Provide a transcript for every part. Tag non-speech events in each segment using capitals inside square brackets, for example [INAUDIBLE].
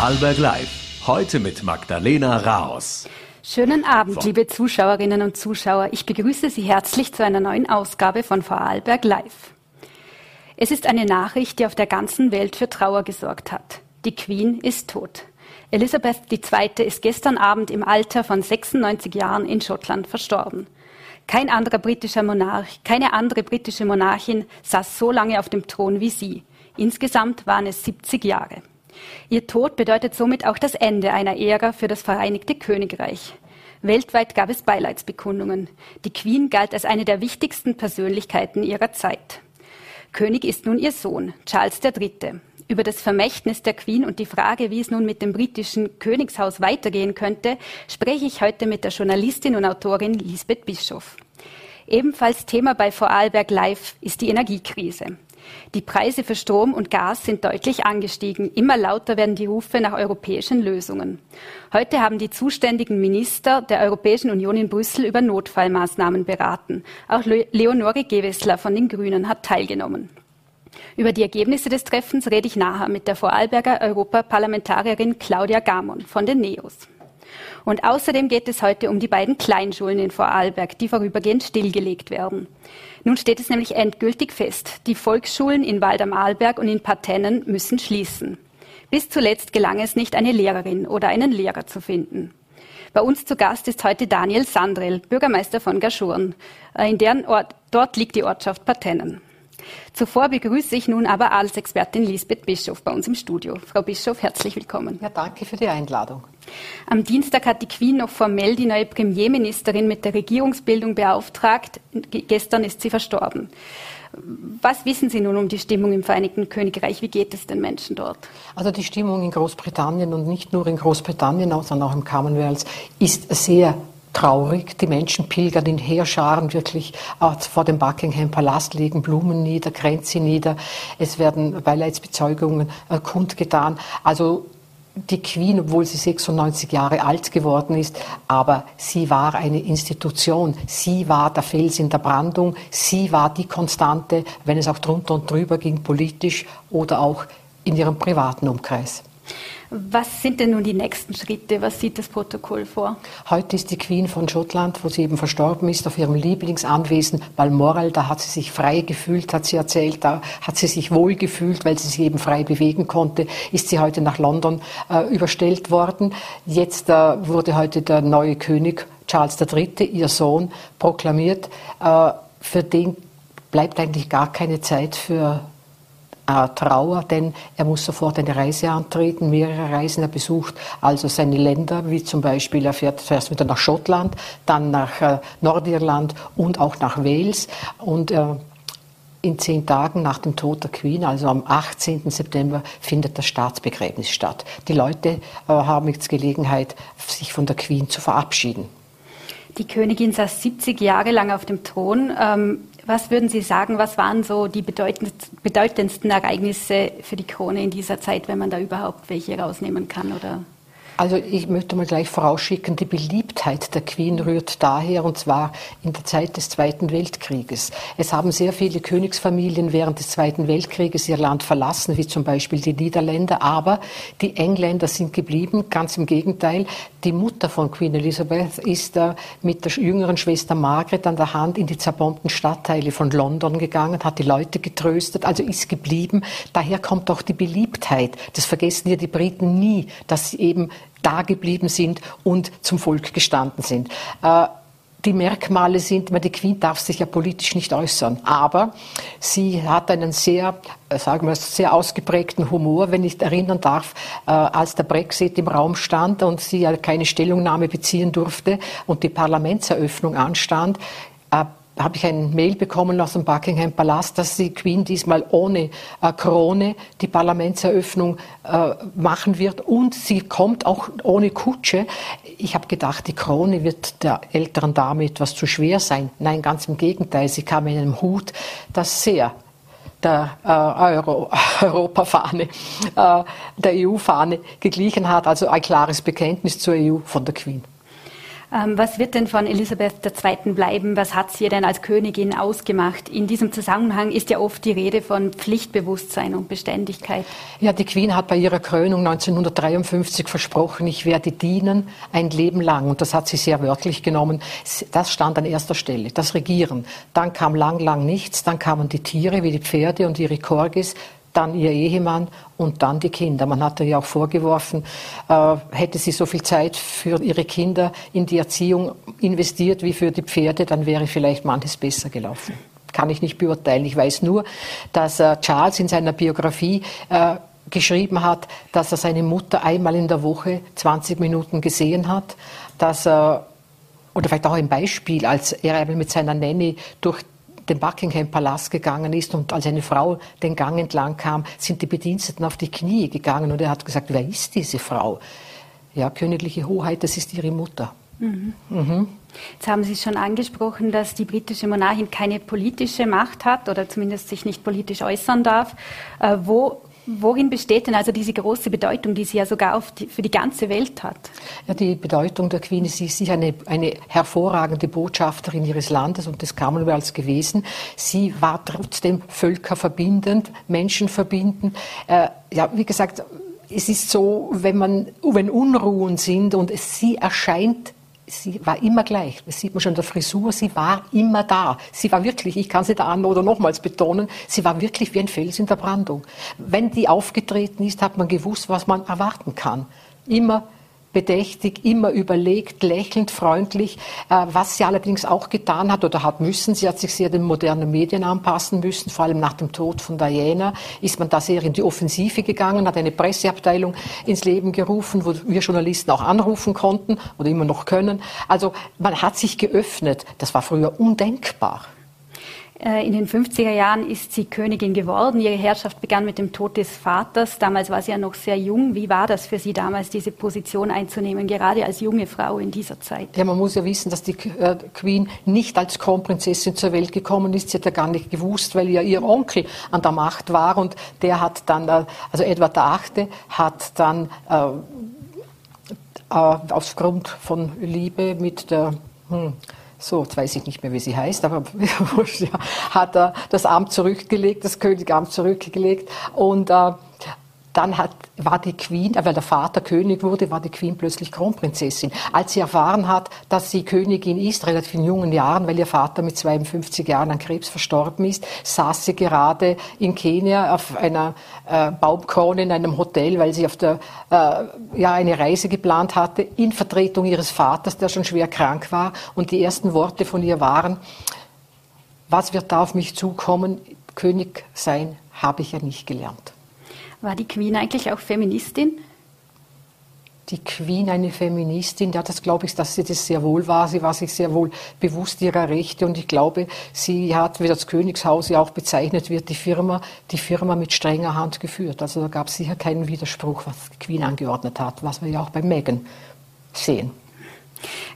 Vorarlberg Live. Heute mit Magdalena Raos. Schönen Abend, liebe Zuschauerinnen und Zuschauer. Ich begrüße Sie herzlich zu einer neuen Ausgabe von Vorarlberg Live. Es ist eine Nachricht, die auf der ganzen Welt für Trauer gesorgt hat. Die Queen ist tot. Elisabeth II. ist gestern Abend im Alter von 96 Jahren in Schottland verstorben. Kein anderer britischer Monarch, keine andere britische Monarchin saß so lange auf dem Thron wie sie. Insgesamt waren es 70 Jahre. Ihr Tod bedeutet somit auch das Ende einer Ära für das Vereinigte Königreich. Weltweit gab es Beileidsbekundungen. Die Queen galt als eine der wichtigsten Persönlichkeiten ihrer Zeit. König ist nun ihr Sohn, Charles III. Über das Vermächtnis der Queen und die Frage, wie es nun mit dem britischen Königshaus weitergehen könnte, spreche ich heute mit der Journalistin und Autorin Lisbeth Bischoff. Ebenfalls Thema bei Vorarlberg Live ist die Energiekrise. Die Preise für Strom und Gas sind deutlich angestiegen. Immer lauter werden die Rufe nach europäischen Lösungen. Heute haben die zuständigen Minister der Europäischen Union in Brüssel über Notfallmaßnahmen beraten. Auch Leonore Gewessler von den Grünen hat teilgenommen. Über die Ergebnisse des Treffens rede ich nachher mit der Vorarlberger Europaparlamentarierin Claudia Gamon von den NEOS. Und außerdem geht es heute um die beiden Kleinschulen in Vorarlberg, die vorübergehend stillgelegt werden. Nun steht es nämlich endgültig fest. Die Volksschulen in Wald am Arlberg und in Partennen müssen schließen. Bis zuletzt gelang es nicht, eine Lehrerin oder einen Lehrer zu finden. Bei uns zu Gast ist heute Daniel Sandrell, Bürgermeister von Gaschurn. Äh, in deren Ort, dort liegt die Ortschaft Partennen. Zuvor begrüße ich nun aber Adelsexpertin Lisbeth Bischof bei uns im Studio. Frau Bischof, herzlich willkommen. Ja, danke für die Einladung. Am Dienstag hat die Queen noch formell die neue Premierministerin mit der Regierungsbildung beauftragt. Gestern ist sie verstorben. Was wissen Sie nun um die Stimmung im Vereinigten Königreich? Wie geht es den Menschen dort? Also die Stimmung in Großbritannien und nicht nur in Großbritannien, sondern auch im Commonwealth ist sehr traurig. Die Menschen pilgern in Heerscharen wirklich vor dem Buckingham Palast, legen Blumen nieder, Kränze nieder. Es werden Beileidsbezeugungen äh, kundgetan. Also die Queen, obwohl sie 96 Jahre alt geworden ist, aber sie war eine Institution. Sie war der Fels in der Brandung. Sie war die Konstante, wenn es auch drunter und drüber ging, politisch oder auch in ihrem privaten Umkreis. Was sind denn nun die nächsten Schritte? Was sieht das Protokoll vor? Heute ist die Queen von Schottland, wo sie eben verstorben ist, auf ihrem Lieblingsanwesen Balmoral. Da hat sie sich frei gefühlt, hat sie erzählt. Da hat sie sich wohl gefühlt, weil sie sich eben frei bewegen konnte. Ist sie heute nach London äh, überstellt worden. Jetzt äh, wurde heute der neue König Charles III., ihr Sohn, proklamiert. Äh, für den bleibt eigentlich gar keine Zeit für Trauer, denn er muss sofort eine Reise antreten, mehrere Reisen. Er besucht also seine Länder, wie zum Beispiel, er fährt zuerst wieder nach Schottland, dann nach äh, Nordirland und auch nach Wales. Und äh, in zehn Tagen nach dem Tod der Queen, also am 18. September, findet das Staatsbegräbnis statt. Die Leute äh, haben jetzt Gelegenheit, sich von der Queen zu verabschieden. Die Königin saß 70 Jahre lang auf dem Thron. Ähm, was würden Sie sagen, was waren so die bedeutendsten Ereignisse für die Krone in dieser Zeit, wenn man da überhaupt welche rausnehmen kann? Oder? Also ich möchte mal gleich vorausschicken, die Beliebtheit der Queen rührt daher, und zwar in der Zeit des Zweiten Weltkrieges. Es haben sehr viele Königsfamilien während des Zweiten Weltkrieges ihr Land verlassen, wie zum Beispiel die Niederländer, aber die Engländer sind geblieben, ganz im Gegenteil. Die Mutter von Queen Elizabeth ist äh, mit der jüngeren Schwester Margaret an der Hand in die zerbombten Stadtteile von London gegangen, hat die Leute getröstet, also ist geblieben. Daher kommt auch die Beliebtheit. Das vergessen ja die Briten nie, dass sie eben da geblieben sind und zum Volk gestanden sind. Äh, die Merkmale sind, die Queen darf sich ja politisch nicht äußern, aber sie hat einen sehr, äh, sagen wir, sehr ausgeprägten Humor, wenn ich erinnern darf, äh, als der Brexit im Raum stand und sie ja keine Stellungnahme beziehen durfte und die Parlamentseröffnung anstand, habe ich ein Mail bekommen aus dem Buckingham Palast, dass die Queen diesmal ohne äh, Krone die Parlamentseröffnung äh, machen wird und sie kommt auch ohne Kutsche. Ich habe gedacht, die Krone wird der älteren Dame etwas zu schwer sein. Nein, ganz im Gegenteil, sie kam in einem Hut, das sehr der äh, Euro, [LAUGHS] Europafahne, äh, der EU-Fahne geglichen hat. Also ein klares Bekenntnis zur EU von der Queen. Ähm, was wird denn von Elisabeth II. bleiben? Was hat sie denn als Königin ausgemacht? In diesem Zusammenhang ist ja oft die Rede von Pflichtbewusstsein und Beständigkeit. Ja, die Queen hat bei ihrer Krönung 1953 versprochen, ich werde dienen ein Leben lang. Und das hat sie sehr wörtlich genommen. Das stand an erster Stelle, das Regieren. Dann kam lang, lang nichts. Dann kamen die Tiere wie die Pferde und ihre Korgis dann ihr Ehemann und dann die Kinder. Man hatte ja auch vorgeworfen, äh, hätte sie so viel Zeit für ihre Kinder in die Erziehung investiert wie für die Pferde, dann wäre vielleicht manches besser gelaufen. Kann ich nicht beurteilen. Ich weiß nur, dass äh, Charles in seiner Biografie äh, geschrieben hat, dass er seine Mutter einmal in der Woche 20 Minuten gesehen hat, dass er oder vielleicht auch ein Beispiel, als er mit seiner Nanny durch den Buckingham-Palast gegangen ist und als eine Frau den Gang entlang kam, sind die Bediensteten auf die Knie gegangen und er hat gesagt, wer ist diese Frau? Ja, königliche Hoheit, das ist ihre Mutter. Mhm. Mhm. Jetzt haben Sie schon angesprochen, dass die britische Monarchin keine politische Macht hat oder zumindest sich nicht politisch äußern darf. Äh, wo Worin besteht denn also diese große Bedeutung, die sie ja sogar die, für die ganze Welt hat? Ja, die Bedeutung der Queen ist, sie ist eine, eine hervorragende Botschafterin ihres Landes und des Commonwealths gewesen. Sie war trotzdem völkerverbindend, menschenverbindend. Äh, ja, wie gesagt, es ist so, wenn man, wenn Unruhen sind und sie erscheint sie war immer gleich. Das sieht man schon in der Frisur. Sie war immer da. Sie war wirklich, ich kann sie da an oder nochmals betonen, sie war wirklich wie ein Fels in der Brandung. Wenn die aufgetreten ist, hat man gewusst, was man erwarten kann. Immer bedächtig, immer überlegt, lächelnd, freundlich. Äh, was sie allerdings auch getan hat oder hat müssen, sie hat sich sehr den modernen Medien anpassen müssen, vor allem nach dem Tod von Diana ist man da sehr in die Offensive gegangen, hat eine Presseabteilung ins Leben gerufen, wo wir Journalisten auch anrufen konnten oder immer noch können. Also man hat sich geöffnet. Das war früher undenkbar. Äh, in den 50er Jahren ist sie Königin geworden. Ihre Herrschaft begann mit dem Tod des Vaters. Damals war sie ja noch sehr jung. Wie war das für Sie damals, diese Position einzunehmen, gerade als junge Frau in dieser Zeit? Ja, man muss ja wissen, dass die äh, Queen nicht als Kronprinzessin zur Welt gekommen ist. Sie hat ja gar nicht gewusst, weil ja ihr Onkel an der Macht war und der hat dann, äh, also Edward VIII. hat dann äh, aufgrund von Liebe mit der hm, so, jetzt weiß ich nicht mehr, wie sie heißt, aber [LAUGHS] hat er das Amt zurückgelegt, das Königamt zurückgelegt und äh, dann hat, war die Queen, weil der Vater König wurde, war die Queen plötzlich Kronprinzessin. Als sie erfahren hat, dass sie Königin ist, relativ in jungen Jahren, weil ihr Vater mit 52 Jahren an Krebs verstorben ist, saß sie gerade in Kenia auf einer äh, Baumkrone in einem Hotel, weil sie auf der, äh, ja, eine Reise geplant hatte, in Vertretung ihres Vaters, der schon schwer krank war. Und die ersten Worte von ihr waren, was wird da auf mich zukommen? König sein habe ich ja nicht gelernt. War die Queen eigentlich auch Feministin? Die Queen eine Feministin, ja, das glaube ich, dass sie das sehr wohl war. Sie war sich sehr wohl bewusst ihrer Rechte und ich glaube, sie hat, wie das Königshaus ja auch bezeichnet wird, die Firma, die Firma mit strenger Hand geführt. Also da gab es sicher keinen Widerspruch, was die Queen angeordnet hat, was wir ja auch bei Meghan sehen.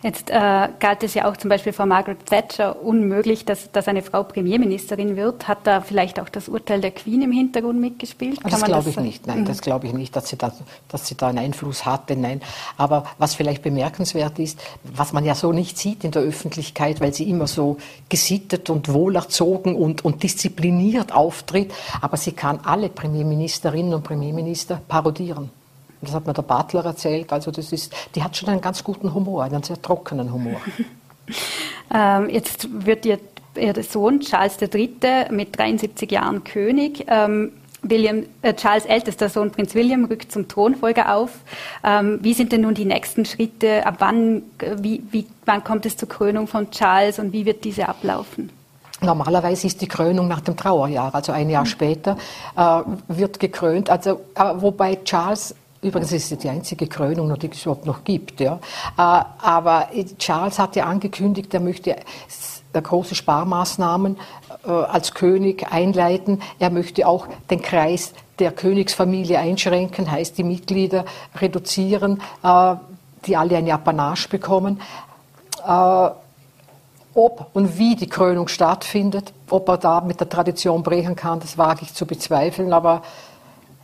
Jetzt äh, galt es ja auch zum Beispiel vor Margaret Thatcher unmöglich, dass, dass eine Frau Premierministerin wird. Hat da vielleicht auch das Urteil der Queen im Hintergrund mitgespielt? Kann das glaube ich nicht. Nein, mhm. das glaube ich nicht, dass sie, da, dass sie da einen Einfluss hatte. Nein. Aber was vielleicht bemerkenswert ist, was man ja so nicht sieht in der Öffentlichkeit, weil sie immer so gesittet und wohlerzogen und, und diszipliniert auftritt, aber sie kann alle Premierministerinnen und Premierminister parodieren. Das hat mir der Butler erzählt. Also das ist, die hat schon einen ganz guten Humor, einen sehr trockenen Humor. [LAUGHS] ähm, jetzt wird ihr, ihr Sohn Charles III. mit 73 Jahren König. Ähm, William, äh, Charles ältester Sohn Prinz William rückt zum Thronfolger auf. Ähm, wie sind denn nun die nächsten Schritte? Ab wann, wie, wie, wann kommt es zur Krönung von Charles und wie wird diese ablaufen? Normalerweise ist die Krönung nach dem Trauerjahr, also ein Jahr mhm. später äh, wird gekrönt. Also äh, wobei Charles Übrigens ist es die einzige Krönung, die es überhaupt noch gibt. Ja. Äh, aber Charles hat ja angekündigt, er möchte große Sparmaßnahmen äh, als König einleiten. Er möchte auch den Kreis der Königsfamilie einschränken, heißt die Mitglieder reduzieren, äh, die alle ein Apanage bekommen. Ob und wie die Krönung stattfindet, ob er da mit der Tradition brechen kann, das wage ich zu bezweifeln. Aber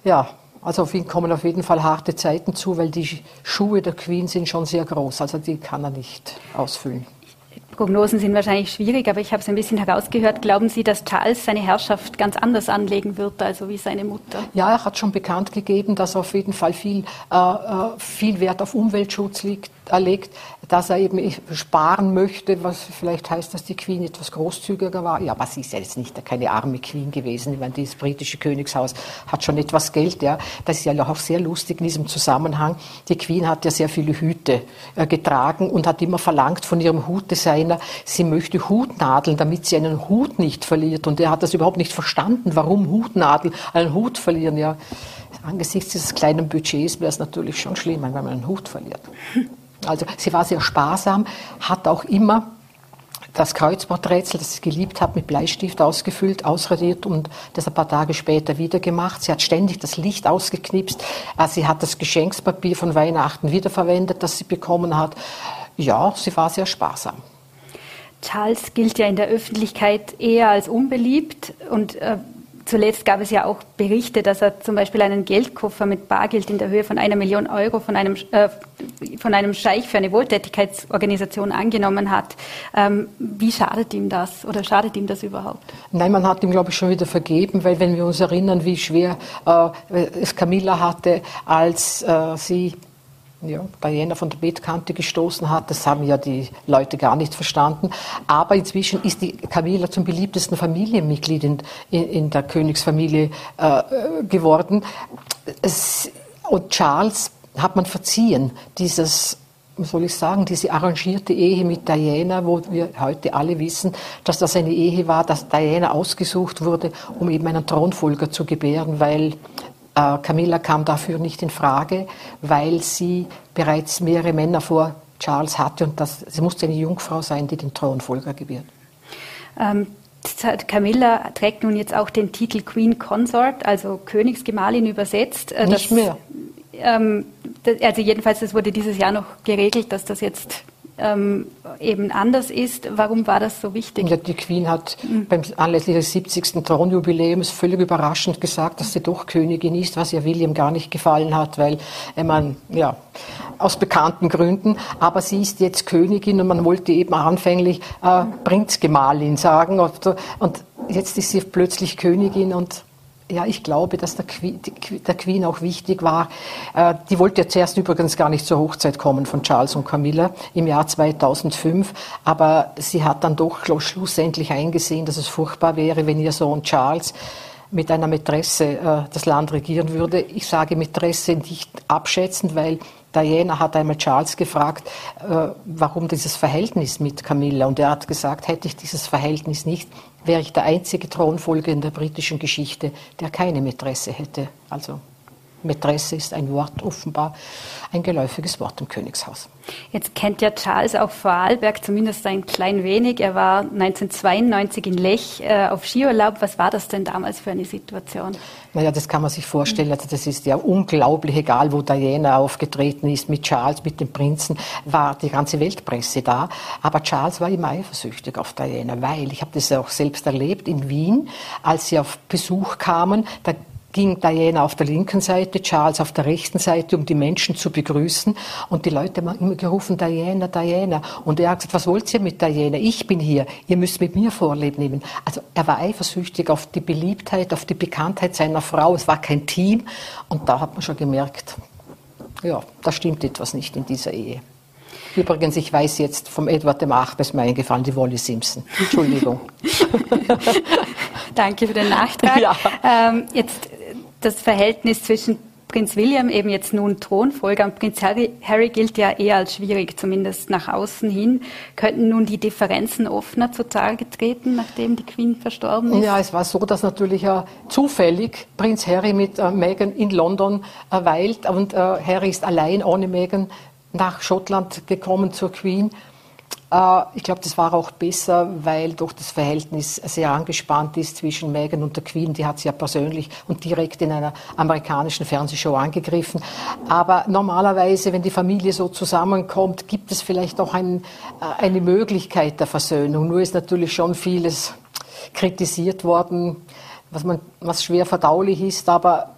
ja, also auf ihn kommen auf jeden Fall harte Zeiten zu, weil die Schuhe der Queen sind schon sehr groß. Also die kann er nicht ausfüllen. Prognosen sind wahrscheinlich schwierig, aber ich habe es ein bisschen herausgehört. Glauben Sie, dass Charles seine Herrschaft ganz anders anlegen wird, also wie seine Mutter? Ja, er hat schon bekannt gegeben, dass er auf jeden Fall viel, äh, äh viel Wert auf Umweltschutz liegt, erlegt, dass er eben sparen möchte, was vielleicht heißt, dass die Queen etwas großzügiger war. Ja, aber sie ist ja jetzt nicht keine arme Queen gewesen. Ich meine, das britische Königshaus hat schon etwas Geld. Ja. Das ist ja auch sehr lustig in diesem Zusammenhang. Die Queen hat ja sehr viele Hüte äh, getragen und hat immer verlangt von ihrem Hutdesigner, sie möchte Hutnadeln, damit sie einen Hut nicht verliert. Und er hat das überhaupt nicht verstanden, warum Hutnadeln einen Hut verlieren. Ja, angesichts dieses kleinen Budgets wäre es natürlich schon schlimm, wenn man einen Hut verliert. [LAUGHS] Also sie war sehr sparsam, hat auch immer das Kreuzworträtsel, das sie geliebt hat, mit Bleistift ausgefüllt, ausradiert und das ein paar Tage später wieder gemacht. Sie hat ständig das Licht ausgeknipst. Äh, sie hat das Geschenkspapier von Weihnachten wiederverwendet, das sie bekommen hat. Ja, sie war sehr sparsam. Charles gilt ja in der Öffentlichkeit eher als unbeliebt und äh, Zuletzt gab es ja auch Berichte, dass er zum Beispiel einen Geldkoffer mit Bargeld in der Höhe von einer Million Euro von einem, äh, von einem Scheich für eine Wohltätigkeitsorganisation angenommen hat. Ähm, wie schadet ihm das oder schadet ihm das überhaupt? Nein, man hat ihm, glaube ich, schon wieder vergeben, weil wenn wir uns erinnern, wie schwer äh, es Camilla hatte, als äh, sie ja, Diana von der Bettkante gestoßen hat. Das haben ja die Leute gar nicht verstanden. Aber inzwischen ist die Camilla zum beliebtesten Familienmitglied in, in, in der Königsfamilie äh, geworden. Es, und Charles hat man verziehen, dieses soll ich sagen, diese arrangierte Ehe mit Diana, wo wir heute alle wissen, dass das eine Ehe war, dass Diana ausgesucht wurde, um eben einen Thronfolger zu gebären, weil äh, Camilla kam dafür nicht in Frage, weil sie bereits mehrere Männer vor Charles hatte und das, sie musste eine Jungfrau sein, die den Thronfolger gebiert. Ähm, Camilla trägt nun jetzt auch den Titel Queen Consort, also Königsgemahlin übersetzt. Äh, nicht das, mehr. Ähm, also jedenfalls, das wurde dieses Jahr noch geregelt, dass das jetzt ähm, eben anders ist. Warum war das so wichtig? Ja, die Queen hat mhm. beim anlässlich des 70. Thronjubiläums völlig überraschend gesagt, dass sie doch Königin ist, was ihr William gar nicht gefallen hat, weil äh, man, ja, aus bekannten Gründen, aber sie ist jetzt Königin und man wollte eben anfänglich äh, Prinzgemahlin sagen und, und jetzt ist sie plötzlich Königin und ja, ich glaube, dass der Queen, der Queen auch wichtig war. Äh, die wollte ja zuerst übrigens gar nicht zur Hochzeit kommen von Charles und Camilla im Jahr 2005, aber sie hat dann doch schlussendlich eingesehen, dass es furchtbar wäre, wenn ihr Sohn Charles mit einer Mätresse äh, das Land regieren würde. Ich sage Mätresse nicht abschätzend, weil Diana hat einmal Charles gefragt, äh, warum dieses Verhältnis mit Camilla. Und er hat gesagt, hätte ich dieses Verhältnis nicht, wäre ich der einzige Thronfolger in der britischen Geschichte, der keine Mätresse hätte. Also Mätresse ist ein Wort, offenbar ein geläufiges Wort im Königshaus. Jetzt kennt ja Charles auch Vorarlberg zumindest ein klein wenig. Er war 1992 in Lech äh, auf Skiurlaub. Was war das denn damals für eine Situation? Naja, das kann man sich vorstellen. Also das ist ja unglaublich, egal wo Diana aufgetreten ist, mit Charles, mit dem Prinzen, war die ganze Weltpresse da. Aber Charles war immer eifersüchtig auf Diana, weil, ich habe das auch selbst erlebt in Wien, als sie auf Besuch kamen, da ging Diana auf der linken Seite, Charles auf der rechten Seite, um die Menschen zu begrüßen. Und die Leute haben immer gerufen, Diana, Diana. Und er hat gesagt, was wollt ihr mit Diana? Ich bin hier. Ihr müsst mit mir Vorleben nehmen. Also er war eifersüchtig auf die Beliebtheit, auf die Bekanntheit seiner Frau. Es war kein Team. Und da hat man schon gemerkt, ja, da stimmt etwas nicht in dieser Ehe. Übrigens, ich weiß jetzt vom Edward dem Acht, ist mir eingefallen, die Wolly Simpson. Entschuldigung. [LAUGHS] [LAUGHS] Danke für den Nachtrag. Ja. Ähm, jetzt das Verhältnis zwischen Prinz William, eben jetzt nun Thronfolger, und Prinz Harry, Harry, gilt ja eher als schwierig, zumindest nach außen hin. Könnten nun die Differenzen offener zutage treten, nachdem die Queen verstorben ist? Ja, es war so, dass natürlich äh, zufällig Prinz Harry mit äh, Meghan in London äh, weilt und äh, Harry ist allein ohne Meghan nach Schottland gekommen zur Queen. Äh, ich glaube, das war auch besser, weil doch das Verhältnis sehr angespannt ist zwischen Meghan und der Queen. Die hat sie ja persönlich und direkt in einer amerikanischen Fernsehshow angegriffen. Aber normalerweise, wenn die Familie so zusammenkommt, gibt es vielleicht auch ein, äh, eine Möglichkeit der Versöhnung. Nur ist natürlich schon vieles kritisiert worden, was, man, was schwer verdaulich ist. Aber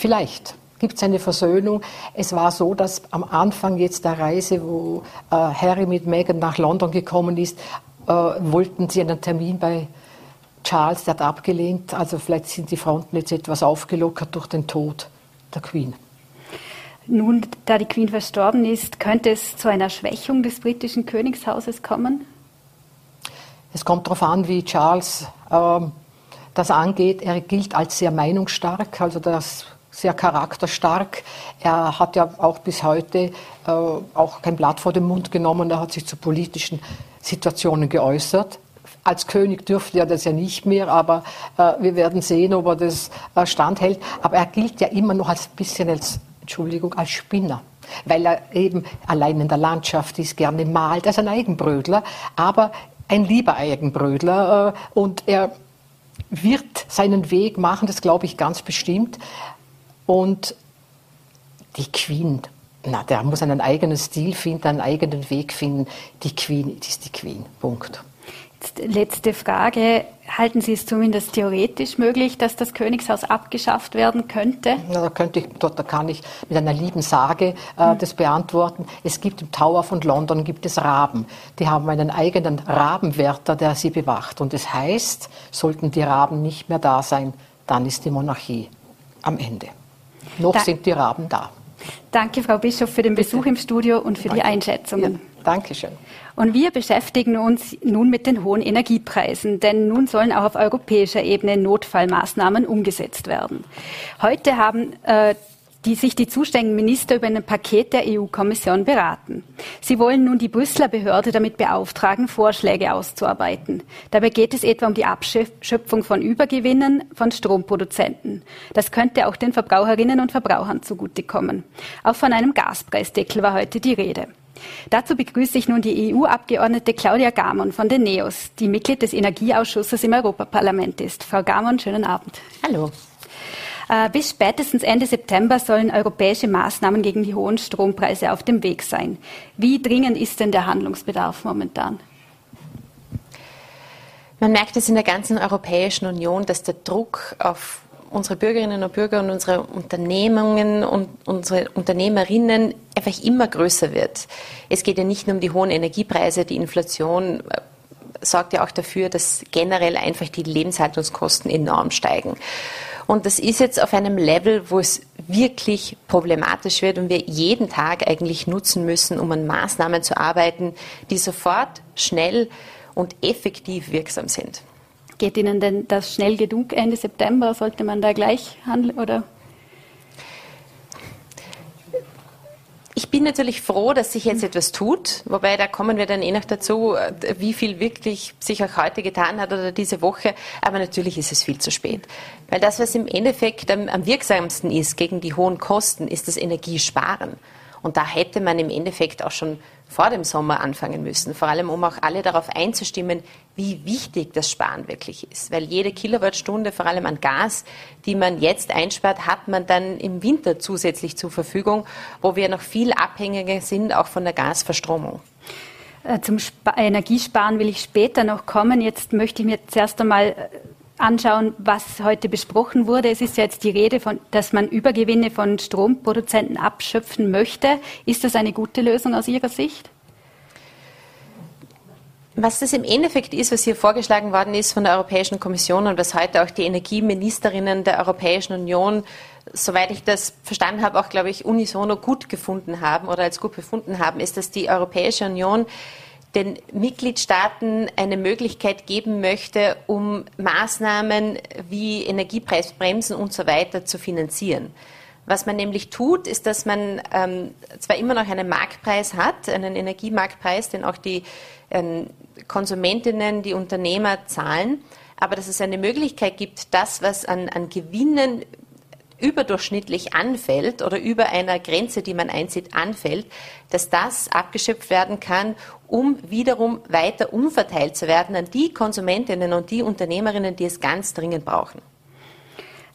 Vielleicht gibt es eine Versöhnung. Es war so, dass am Anfang jetzt der Reise, wo äh, Harry mit Meghan nach London gekommen ist, äh, wollten sie einen Termin bei Charles, der hat abgelehnt. Also vielleicht sind die Fronten jetzt etwas aufgelockert durch den Tod der Queen. Nun, da die Queen verstorben ist, könnte es zu einer Schwächung des britischen Königshauses kommen? Es kommt darauf an, wie Charles äh, das angeht. Er gilt als sehr meinungsstark, also das sehr charakterstark. Er hat ja auch bis heute äh, auch kein Blatt vor den Mund genommen. Er hat sich zu politischen Situationen geäußert. Als König dürfte er das ja nicht mehr, aber äh, wir werden sehen, ob er das äh, standhält. Aber er gilt ja immer noch als bisschen als, Entschuldigung, als Spinner weil er eben allein in der Landschaft ist, gerne malt. Er ist ein Eigenbrödler, aber ein lieber Eigenbrödler. Äh, und er wird seinen Weg machen, das glaube ich ganz bestimmt. Und die Queen, na, der muss einen eigenen Stil finden, einen eigenen Weg finden. Die Queen ist die Queen. Punkt. Jetzt letzte Frage. Halten Sie es zumindest theoretisch möglich, dass das Königshaus abgeschafft werden könnte? Ja, da, könnte ich, da kann ich mit einer lieben Sage äh, hm. das beantworten. Es gibt im Tower von London gibt es Raben. Die haben einen eigenen Rabenwärter, der sie bewacht. Und das heißt, sollten die Raben nicht mehr da sein, dann ist die Monarchie am Ende. Noch da sind die Raben da. Danke, Frau Bischof, für den Besuch im Studio und für Danke. die Einschätzungen. Ja, Dankeschön. Und wir beschäftigen uns nun mit den hohen Energiepreisen, denn nun sollen auch auf europäischer Ebene Notfallmaßnahmen umgesetzt werden. Heute haben äh, die sich die zuständigen Minister über ein Paket der EU-Kommission beraten. Sie wollen nun die Brüsseler Behörde damit beauftragen, Vorschläge auszuarbeiten. Dabei geht es etwa um die Abschöpfung von Übergewinnen von Stromproduzenten. Das könnte auch den Verbraucherinnen und Verbrauchern zugutekommen. Auch von einem Gaspreisdeckel war heute die Rede. Dazu begrüße ich nun die EU-Abgeordnete Claudia Gamon von den NEOS, die Mitglied des Energieausschusses im Europaparlament ist. Frau Gamon, schönen Abend. Hallo. Äh, bis spätestens Ende September sollen europäische Maßnahmen gegen die hohen Strompreise auf dem Weg sein. Wie dringend ist denn der Handlungsbedarf momentan? Man merkt es in der ganzen Europäischen Union, dass der Druck auf unsere Bürgerinnen und Bürger und unsere Unternehmungen und unsere Unternehmerinnen einfach immer größer wird. Es geht ja nicht nur um die hohen Energiepreise, die Inflation äh, sorgt ja auch dafür, dass generell einfach die Lebenshaltungskosten enorm steigen. Und das ist jetzt auf einem Level, wo es wirklich problematisch wird und wir jeden Tag eigentlich nutzen müssen, um an Maßnahmen zu arbeiten, die sofort, schnell und effektiv wirksam sind. Geht Ihnen denn das schnell genug Ende September? Sollte man da gleich handeln oder? Ich bin natürlich froh, dass sich jetzt etwas tut, wobei da kommen wir dann eh noch dazu, wie viel wirklich sich auch heute getan hat oder diese Woche. Aber natürlich ist es viel zu spät. Weil das, was im Endeffekt am, am wirksamsten ist gegen die hohen Kosten, ist das Energiesparen. Und da hätte man im Endeffekt auch schon vor dem Sommer anfangen müssen, vor allem um auch alle darauf einzustimmen, wie wichtig das Sparen wirklich ist. Weil jede Kilowattstunde, vor allem an Gas, die man jetzt einspart, hat man dann im Winter zusätzlich zur Verfügung, wo wir noch viel abhängiger sind, auch von der Gasverstromung. Äh, zum Energiesparen will ich später noch kommen. Jetzt möchte ich mir zuerst einmal äh, anschauen, was heute besprochen wurde. Es ist ja jetzt die Rede von, dass man Übergewinne von Stromproduzenten abschöpfen möchte. Ist das eine gute Lösung aus Ihrer Sicht? Was das im Endeffekt ist, was hier vorgeschlagen worden ist von der Europäischen Kommission und was heute auch die Energieministerinnen der Europäischen Union, soweit ich das verstanden habe, auch, glaube ich, unisono gut gefunden haben oder als gut befunden haben, ist, dass die Europäische Union den Mitgliedstaaten eine Möglichkeit geben möchte, um Maßnahmen wie Energiepreisbremsen und so weiter zu finanzieren. Was man nämlich tut, ist, dass man ähm, zwar immer noch einen Marktpreis hat, einen Energiemarktpreis, den auch die ähm, Konsumentinnen, die Unternehmer zahlen, aber dass es eine Möglichkeit gibt, das, was an, an Gewinnen überdurchschnittlich anfällt oder über einer Grenze, die man einzieht, anfällt, dass das abgeschöpft werden kann, um wiederum weiter umverteilt zu werden an die Konsumentinnen und die Unternehmerinnen, die es ganz dringend brauchen.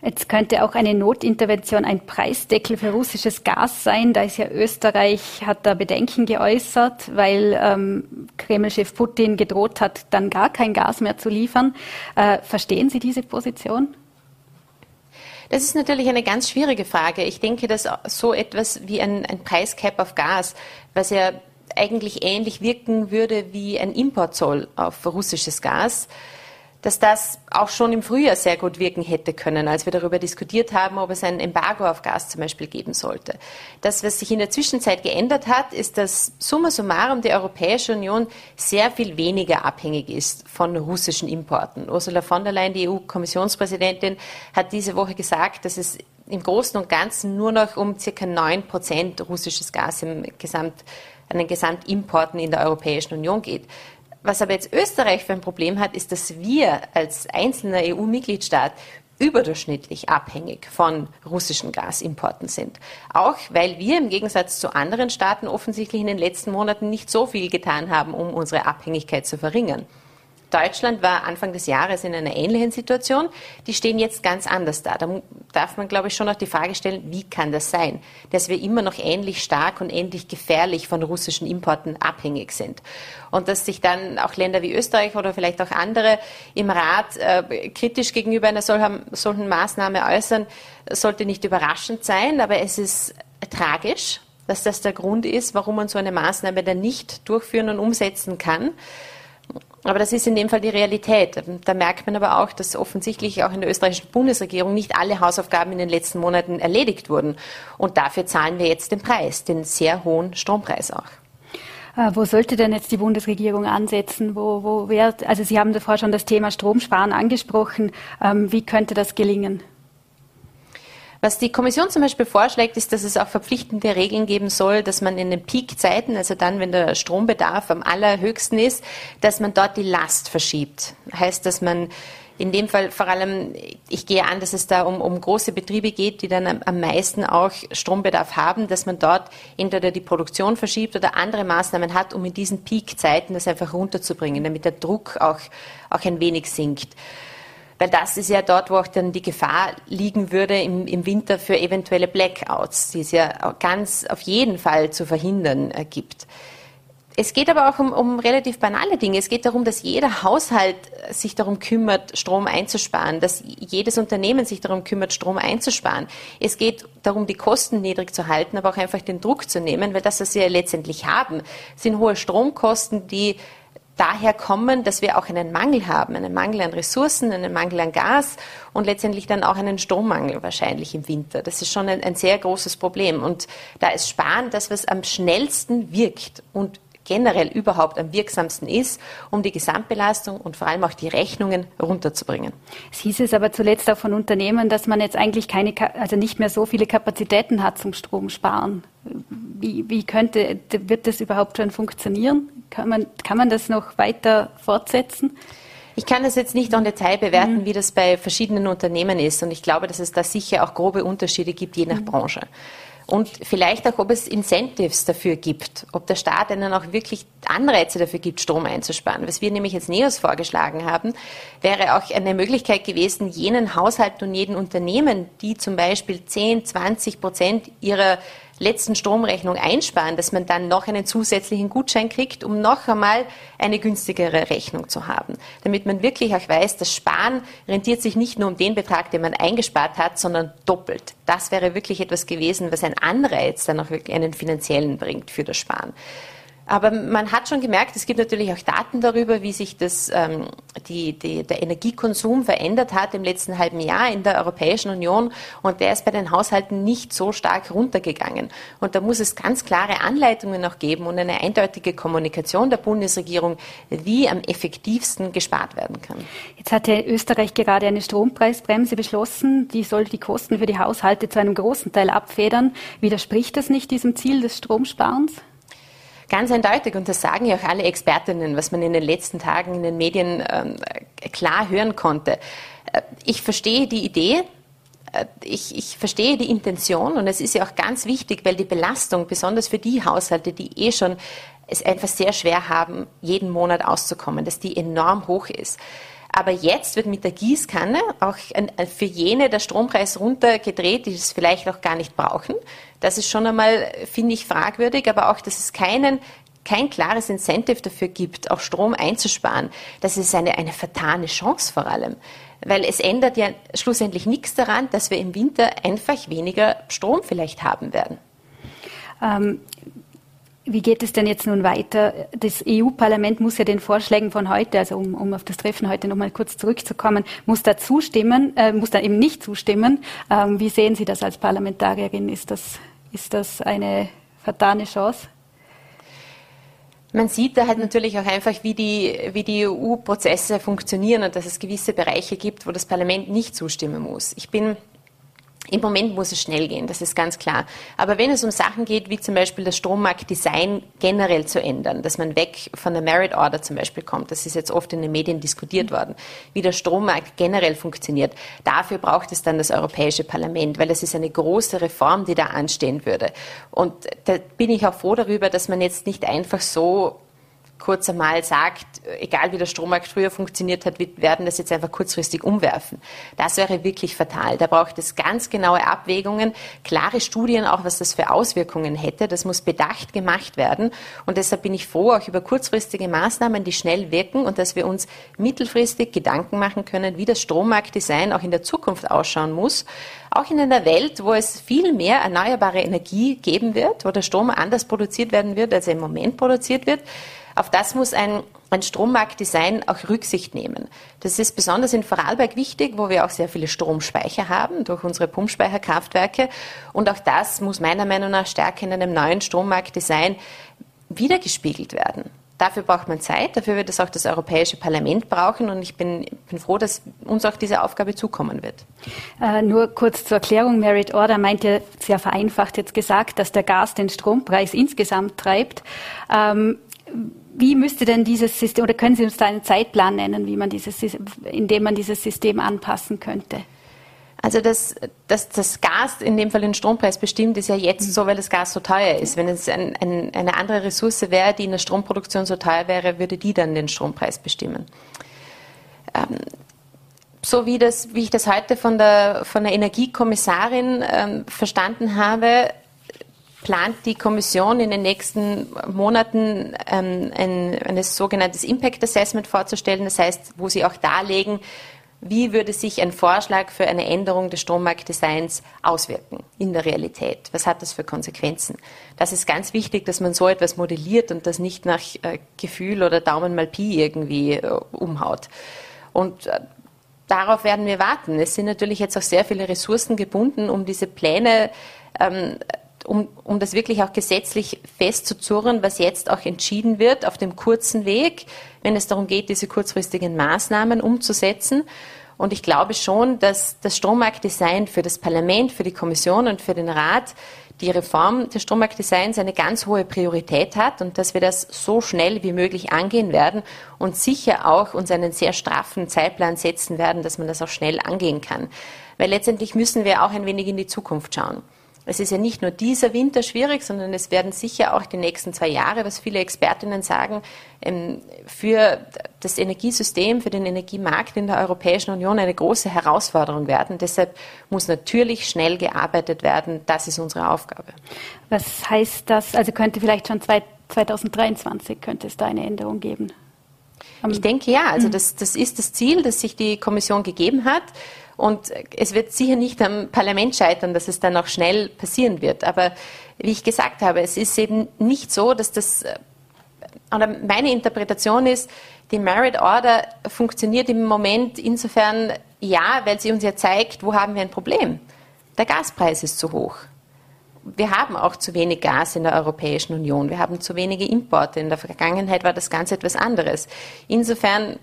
Jetzt könnte auch eine Notintervention ein Preisdeckel für russisches Gas sein. Da ist ja Österreich, hat da Bedenken geäußert, weil ähm, Kreml-Chef Putin gedroht hat, dann gar kein Gas mehr zu liefern. Äh, verstehen Sie diese Position? Das ist natürlich eine ganz schwierige Frage. Ich denke, dass so etwas wie ein, ein Preiscap auf Gas, was ja eigentlich ähnlich wirken würde wie ein Importzoll auf russisches Gas, dass das auch schon im Frühjahr sehr gut wirken hätte können, als wir darüber diskutiert haben, ob es ein Embargo auf Gas zum Beispiel geben sollte. Das, was sich in der Zwischenzeit geändert hat, ist, dass summa summarum die Europäische Union sehr viel weniger abhängig ist von russischen Importen. Ursula von der Leyen, die EU-Kommissionspräsidentin, hat diese Woche gesagt, dass es im Großen und Ganzen nur noch um circa 9 Prozent russisches Gas im Gesamt, an den Gesamtimporten in der Europäischen Union geht. Was aber jetzt Österreich für ein Problem hat, ist, dass wir als einzelner EU-Mitgliedstaat überdurchschnittlich abhängig von russischen Gasimporten sind. Auch weil wir im Gegensatz zu anderen Staaten offensichtlich in den letzten Monaten nicht so viel getan haben, um unsere Abhängigkeit zu verringern. Deutschland war Anfang des Jahres in einer ähnlichen Situation. Die stehen jetzt ganz anders da. Da darf man, glaube ich, schon noch die Frage stellen, wie kann das sein, dass wir immer noch ähnlich stark und ähnlich gefährlich von russischen Importen abhängig sind. Und dass sich dann auch Länder wie Österreich oder vielleicht auch andere im Rat äh, kritisch gegenüber einer solchen Maßnahme äußern, sollte nicht überraschend sein, aber es ist tragisch, dass das der Grund ist, warum man so eine Maßnahme dann nicht durchführen und umsetzen kann. Aber das ist in dem Fall die Realität. Da merkt man aber auch, dass offensichtlich auch in der österreichischen Bundesregierung nicht alle Hausaufgaben in den letzten Monaten erledigt wurden. Und dafür zahlen wir jetzt den Preis, den sehr hohen Strompreis auch. Äh, wo sollte denn jetzt die Bundesregierung ansetzen? Wo, wo wär, also Sie haben davor schon das Thema Stromsparen angesprochen. Ähm, wie könnte das gelingen? Was die Kommission zum Beispiel vorschlägt, ist, dass es auch verpflichtende Regeln geben soll, dass man in den Peakzeiten, also dann, wenn der Strombedarf am allerhöchsten ist, dass man dort die Last verschiebt. Heißt, dass man in dem Fall vor allem, ich gehe an, dass es da um, um große Betriebe geht, die dann am, am, meisten auch Strombedarf haben, dass man dort entweder die Produktion verschiebt oder andere Maßnahmen hat, um in diesen Peakzeiten das einfach runterzubringen, damit der Druck auch, auch ein wenig sinkt. Weil das ist ja dort, wo auch dann die Gefahr liegen würde im, im Winter für eventuelle Blackouts, die es ja ganz auf jeden Fall zu verhindern äh, gibt. Es geht aber auch um, um, relativ banale Dinge. Es geht darum, dass jeder Haushalt sich darum kümmert, Strom einzusparen, dass jedes Unternehmen sich darum kümmert, Strom einzusparen. Es geht darum, die Kosten niedrig zu halten, aber auch einfach den Druck zu nehmen, weil das, was wir letztendlich haben, sind hohe Stromkosten, die daher kommen, dass wir auch einen Mangel haben, einen Mangel an Ressourcen, einen Mangel an Gas und letztendlich dann auch einen Strommangel wahrscheinlich im Winter. Das ist schon ein, ein sehr großes Problem. Und da ist Sparen das, was am schnellsten wirkt und generell überhaupt am wirksamsten ist, um die Gesamtbelastung und vor allem auch die Rechnungen runterzubringen. Es hieß es aber zuletzt auch von Unternehmen, dass man jetzt eigentlich keine, also nicht mehr so viele Kapazitäten hat zum Stromsparen. Wie, wie könnte, wird das überhaupt schon funktionieren? Kann man, kann man das noch weiter fortsetzen? Ich kann das jetzt nicht en Detail bewerten, mhm. wie das bei verschiedenen Unternehmen ist. Und ich glaube, dass es da sicher auch grobe Unterschiede gibt, je nach mhm. Branche. Und vielleicht auch, ob es Incentives dafür gibt, ob der Staat ihnen auch wirklich Anreize dafür gibt, Strom einzusparen. Was wir nämlich als NEOS vorgeschlagen haben, wäre auch eine Möglichkeit gewesen, jenen Haushalten und jeden Unternehmen, die zum Beispiel 10, 20 Prozent ihrer letzten Stromrechnung einsparen, dass man dann noch einen zusätzlichen Gutschein kriegt, um noch einmal eine günstigere Rechnung zu haben. Damit man wirklich auch weiß, das Sparen rentiert sich nicht nur um den Betrag, den man eingespart hat, sondern doppelt. Das wäre wirklich etwas gewesen, was ein Anreiz dann auch wirklich einen finanziellen bringt für das Sparen. Aber man hat schon gemerkt, es gibt natürlich auch Daten darüber, wie sich das, ähm, die, die, der Energiekonsum verändert hat im letzten halben Jahr in der Europäischen Union. Und der ist bei den Haushalten nicht so stark runtergegangen. Und da muss es ganz klare Anleitungen noch geben und eine eindeutige Kommunikation der Bundesregierung, wie am effektivsten gespart werden kann. Jetzt hat ja Österreich gerade eine Strompreisbremse beschlossen. Die soll die Kosten für die Haushalte zu einem großen Teil abfedern. Widerspricht das nicht diesem Ziel des Stromsparens? Ganz eindeutig, und das sagen ja auch alle Expertinnen, was man in den letzten Tagen in den Medien ähm, klar hören konnte. Äh, ich verstehe die Idee, äh, ich, ich, verstehe die Intention und es ist ja auch ganz wichtig, weil die Belastung, besonders für die Haushalte, die eh schon es einfach sehr schwer haben, jeden Monat auszukommen, dass die enorm hoch ist. Aber jetzt wird mit der Gießkanne auch für jene der Strompreis runtergedreht, die es vielleicht auch gar nicht brauchen. Das ist schon einmal, finde ich, fragwürdig, aber auch, dass es keinen kein klares Incentive dafür gibt, auch Strom einzusparen, das ist eine, eine vertane Chance vor allem. Weil es ändert ja schlussendlich nichts daran, dass wir im Winter einfach weniger Strom vielleicht haben werden. Ähm, wie geht es denn jetzt nun weiter? Das EU-Parlament muss ja den Vorschlägen von heute, also um, um auf das Treffen heute nochmal kurz zurückzukommen, muss da zustimmen, äh, muss da eben nicht zustimmen. Ähm, wie sehen Sie das als Parlamentarierin? Ist das, ist das eine vertane Chance? Man sieht da halt natürlich auch einfach, wie die, wie die EU-Prozesse funktionieren und dass es gewisse Bereiche gibt, wo das Parlament nicht zustimmen muss. Ich bin im Moment muss es schnell gehen, das ist ganz klar. Aber wenn es um Sachen geht, wie zum Beispiel das Strommarktdesign generell zu ändern, dass man weg von der Merit Order zum Beispiel kommt, das ist jetzt oft in den Medien diskutiert worden, wie der Strommarkt generell funktioniert, dafür braucht es dann das Europäische Parlament, weil das ist eine große Reform, die da anstehen würde. Und da bin ich auch froh darüber, dass man jetzt nicht einfach so kurz einmal sagt, egal wie der Strommarkt früher funktioniert hat, wir werden das jetzt einfach kurzfristig umwerfen. Das wäre wirklich fatal. Da braucht es ganz genaue Abwägungen, klare Studien auch, was das für Auswirkungen hätte. Das muss bedacht gemacht werden. Und deshalb bin ich froh, auch über kurzfristige Maßnahmen, die schnell wirken und dass wir uns mittelfristig Gedanken machen können, wie das Strommarktdesign auch in der Zukunft ausschauen muss. Auch in einer Welt, wo es viel mehr erneuerbare Energie geben wird, wo der Strom anders produziert werden wird, als er im Moment produziert wird. Auf das muss ein, ein Strommarktdesign auch Rücksicht nehmen. Das ist besonders in Vorarlberg wichtig, wo wir auch sehr viele Stromspeicher haben durch unsere Pumpspeicherkraftwerke. Und auch das muss meiner Meinung nach stärker in einem neuen Strommarktdesign wiedergespiegelt werden. Dafür braucht man Zeit, dafür wird es auch das Europäische Parlament brauchen und ich bin, bin froh, dass uns auch diese Aufgabe zukommen wird. Äh, nur kurz zur Erklärung, Merit Order meint ja sehr vereinfacht jetzt gesagt, dass der Gas den Strompreis insgesamt treibt. Ähm, wie müsste denn dieses System, oder können Sie uns da einen Zeitplan nennen, wie man dieses, in dem man dieses System anpassen könnte? Also das, das, das Gas, in dem Fall den Strompreis bestimmt, ist ja jetzt so, weil das Gas so teuer ist. Wenn es ein, ein, eine andere Ressource wäre, die in der Stromproduktion so teuer wäre, würde die dann den Strompreis bestimmen. Ähm, so wie, das, wie ich das heute von der, von der Energiekommissarin ähm, verstanden habe, plant die Kommission in den nächsten Monaten ähm, ein, ein sogenanntes Impact Assessment vorzustellen. Das heißt, wo sie auch darlegen, wie würde sich ein Vorschlag für eine Änderung des Strommarktdesigns auswirken in der Realität? Was hat das für Konsequenzen? Das ist ganz wichtig, dass man so etwas modelliert und das nicht nach äh, Gefühl oder Daumen mal Pi irgendwie äh, umhaut. Und äh, darauf werden wir warten. Es sind natürlich jetzt auch sehr viele Ressourcen gebunden, um diese Pläne ähm, um, um das wirklich auch gesetzlich festzuzurren, was jetzt auch entschieden wird auf dem kurzen Weg, wenn es darum geht, diese kurzfristigen Maßnahmen umzusetzen. Und ich glaube schon, dass das Strommarktdesign für das Parlament, für die Kommission und für den Rat die Reform des Strommarktdesigns eine ganz hohe Priorität hat und dass wir das so schnell wie möglich angehen werden und sicher auch uns einen sehr straffen Zeitplan setzen werden, dass man das auch schnell angehen kann. Weil letztendlich müssen wir auch ein wenig in die Zukunft schauen. Es ist ja nicht nur dieser Winter schwierig, sondern es werden sicher auch die nächsten zwei Jahre, was viele Expertinnen sagen, ähm, für das Energiesystem, für den Energiemarkt in der Europäischen Union eine große Herausforderung werden. Deshalb muss natürlich schnell gearbeitet werden. Das ist unsere Aufgabe. Was heißt das? Also könnte vielleicht schon 2023 könnte es da eine Änderung geben? Ich denke ja. Also das, das ist das Ziel, das sich die Kommission gegeben hat. Und es wird sicher nicht am Parlament scheitern, dass es dann auch schnell passieren wird. Aber wie ich gesagt habe, es ist eben nicht so, dass das, äh, oder meine Interpretation ist, die Merit Order funktioniert im Moment insofern ja, weil sie uns ja zeigt, wo haben wir ein Problem. Der Gaspreis ist zu hoch. Wir haben auch zu wenig Gas in der Europäischen Union. Wir haben zu wenige Importe. In der Vergangenheit war das ganz etwas anderes. Insofern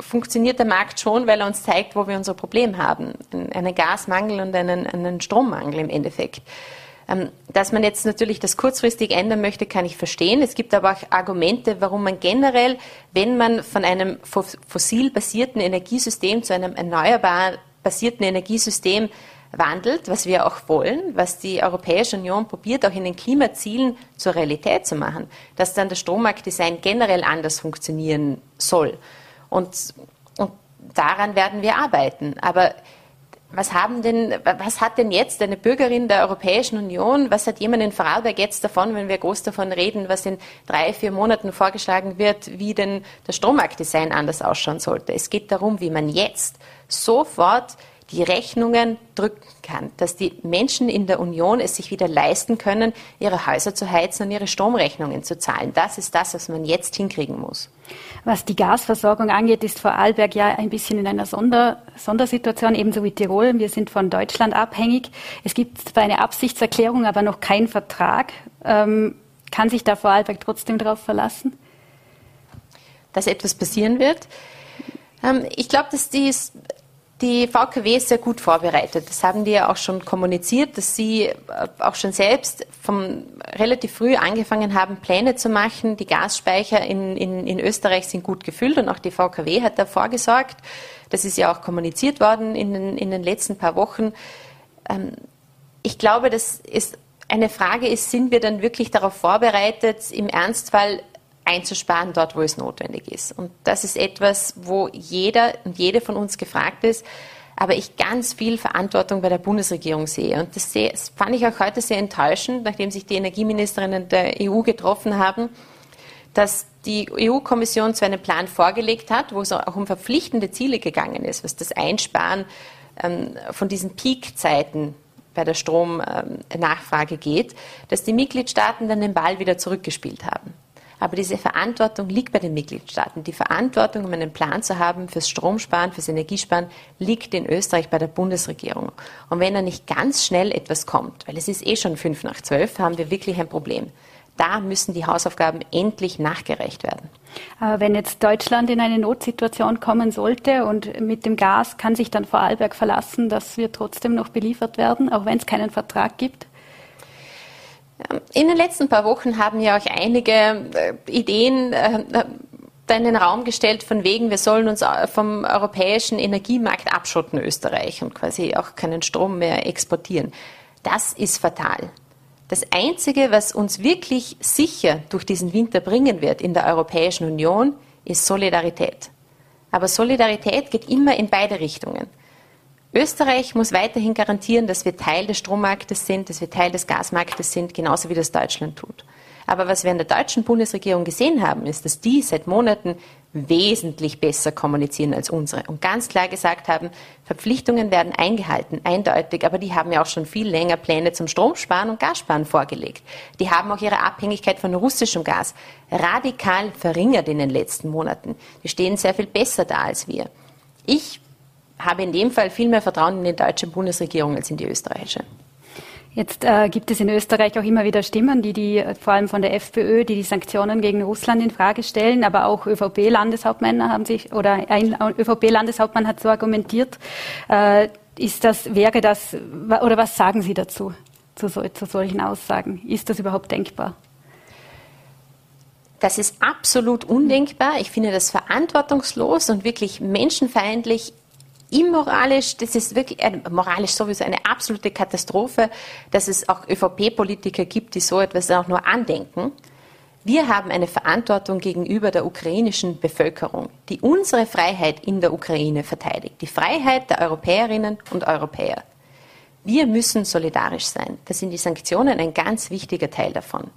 funktioniert der Markt schon, weil er uns zeigt, wo wir unser Problem haben. Einen Gasmangel und einen, einen Strommangel im Endeffekt. Ähm, dass man jetzt natürlich das kurzfristig ändern möchte, kann ich verstehen. Es gibt aber auch Argumente, warum man generell, wenn man von einem fossil basierten Energiesystem zu einem erneuerbar basierten Energiesystem wandelt, was wir auch wollen, was die Europäische Union probiert, auch in den Klimazielen zur Realität zu machen, dass dann das Strommarktdesign generell anders funktionieren soll. Und, und daran werden wir arbeiten. Aber was haben denn, was hat denn jetzt eine Bürgerin der Europäischen Union, was hat jemand in Vorarlberg jetzt davon, wenn wir groß davon reden, was in drei, vier Monaten vorgeschlagen wird, wie denn das Strommarktdesign anders ausschauen sollte? Es geht darum, wie man jetzt sofort die Rechnungen drücken kann, dass die Menschen in der Union es sich wieder leisten können, ihre Häuser zu heizen und ihre Stromrechnungen zu zahlen. Das ist das, was man jetzt hinkriegen muss. Was die Gasversorgung angeht, ist Vorarlberg ja ein bisschen in einer Sonder Sondersituation, ebenso wie Tirol. Wir sind von Deutschland abhängig. Es gibt zwar eine Absichtserklärung, aber noch keinen Vertrag. Ähm, kann sich da Vorarlberg trotzdem darauf verlassen? Dass etwas passieren wird? Ähm, ich glaube, dass dies die VKW ist sehr gut vorbereitet. Das haben die ja auch schon kommuniziert, dass sie äh, auch schon selbst vom relativ früh angefangen haben, Pläne zu machen. Die Gasspeicher in, in, in Österreich sind gut gefüllt und auch die VKW hat davor gesorgt. Das ist ja auch kommuniziert worden in den, in den letzten paar Wochen. Ähm, ich glaube, dass es eine Frage ist, sind wir dann wirklich darauf vorbereitet, im Ernstfall einzusparen dort, wo es notwendig ist. Und das ist etwas, wo jeder und jede von uns gefragt ist, aber ich ganz viel Verantwortung bei der Bundesregierung sehe. Und das, sehe, das fand ich auch heute sehr enttäuschend, nachdem sich die Energieministerinnen der EU getroffen haben, dass die EU-Kommission zwar einen Plan vorgelegt hat, wo es auch um verpflichtende Ziele gegangen ist, was das Einsparen ähm, von diesen Peakzeiten bei der Stromnachfrage geht, dass die Mitgliedstaaten dann den Ball wieder zurückgespielt haben. Aber diese Verantwortung liegt bei den Mitgliedstaaten. Die Verantwortung, um einen Plan zu haben fürs Stromsparen, fürs Energiesparen, liegt in Österreich bei der Bundesregierung. Und wenn da nicht ganz schnell etwas kommt, weil es ist eh schon fünf nach zwölf, haben wir wirklich ein Problem. Da müssen die Hausaufgaben endlich nachgereicht werden. Aber wenn jetzt Deutschland in eine Notsituation kommen sollte und mit dem Gas kann sich dann Vorarlberg verlassen, dass wir trotzdem noch beliefert werden, auch wenn es keinen Vertrag gibt? In den letzten paar Wochen haben ja auch einige äh, Ideen äh, in den Raum gestellt, von wegen, wir sollen uns äh, vom europäischen Energiemarkt abschotten, Österreich, und quasi auch keinen Strom mehr exportieren. Das ist fatal. Das Einzige, was uns wirklich sicher durch diesen Winter bringen wird in der Europäischen Union, ist Solidarität. Aber Solidarität geht immer in beide Richtungen. Österreich muss weiterhin garantieren, dass wir Teil des Strommarktes sind, dass wir Teil des Gasmarktes sind, genauso wie das Deutschland tut. Aber was wir in der deutschen Bundesregierung gesehen haben, ist, dass die seit Monaten wesentlich besser kommunizieren als unsere und ganz klar gesagt haben, Verpflichtungen werden eingehalten, eindeutig, aber die haben ja auch schon viel länger Pläne zum Stromsparen und Gassparen vorgelegt. Die haben auch ihre Abhängigkeit von russischem Gas radikal verringert in den letzten Monaten. Die stehen sehr viel besser da als wir. Ich habe in dem Fall viel mehr Vertrauen in die deutsche Bundesregierung als in die österreichische. Jetzt äh, gibt es in Österreich auch immer wieder Stimmen, die die vor allem von der FPÖ, die die Sanktionen gegen Russland in Frage stellen, aber auch ÖVP-Landeshauptmänner haben sich oder ein ÖVP-Landeshauptmann hat so argumentiert. Äh, ist das wäre das oder was sagen Sie dazu zu, zu solchen Aussagen? Ist das überhaupt denkbar? Das ist absolut undenkbar. Ich finde das verantwortungslos und wirklich menschenfeindlich immoralisch, das ist wirklich äh, moralisch sowieso eine absolute Katastrophe, dass es auch ÖVP-Politiker gibt, die so etwas auch nur andenken. Wir haben eine Verantwortung gegenüber der ukrainischen Bevölkerung, die unsere Freiheit in der Ukraine verteidigt, die Freiheit der Europäerinnen und Europäer. Wir müssen solidarisch sein. Da sind die Sanktionen ein ganz wichtiger Teil davon.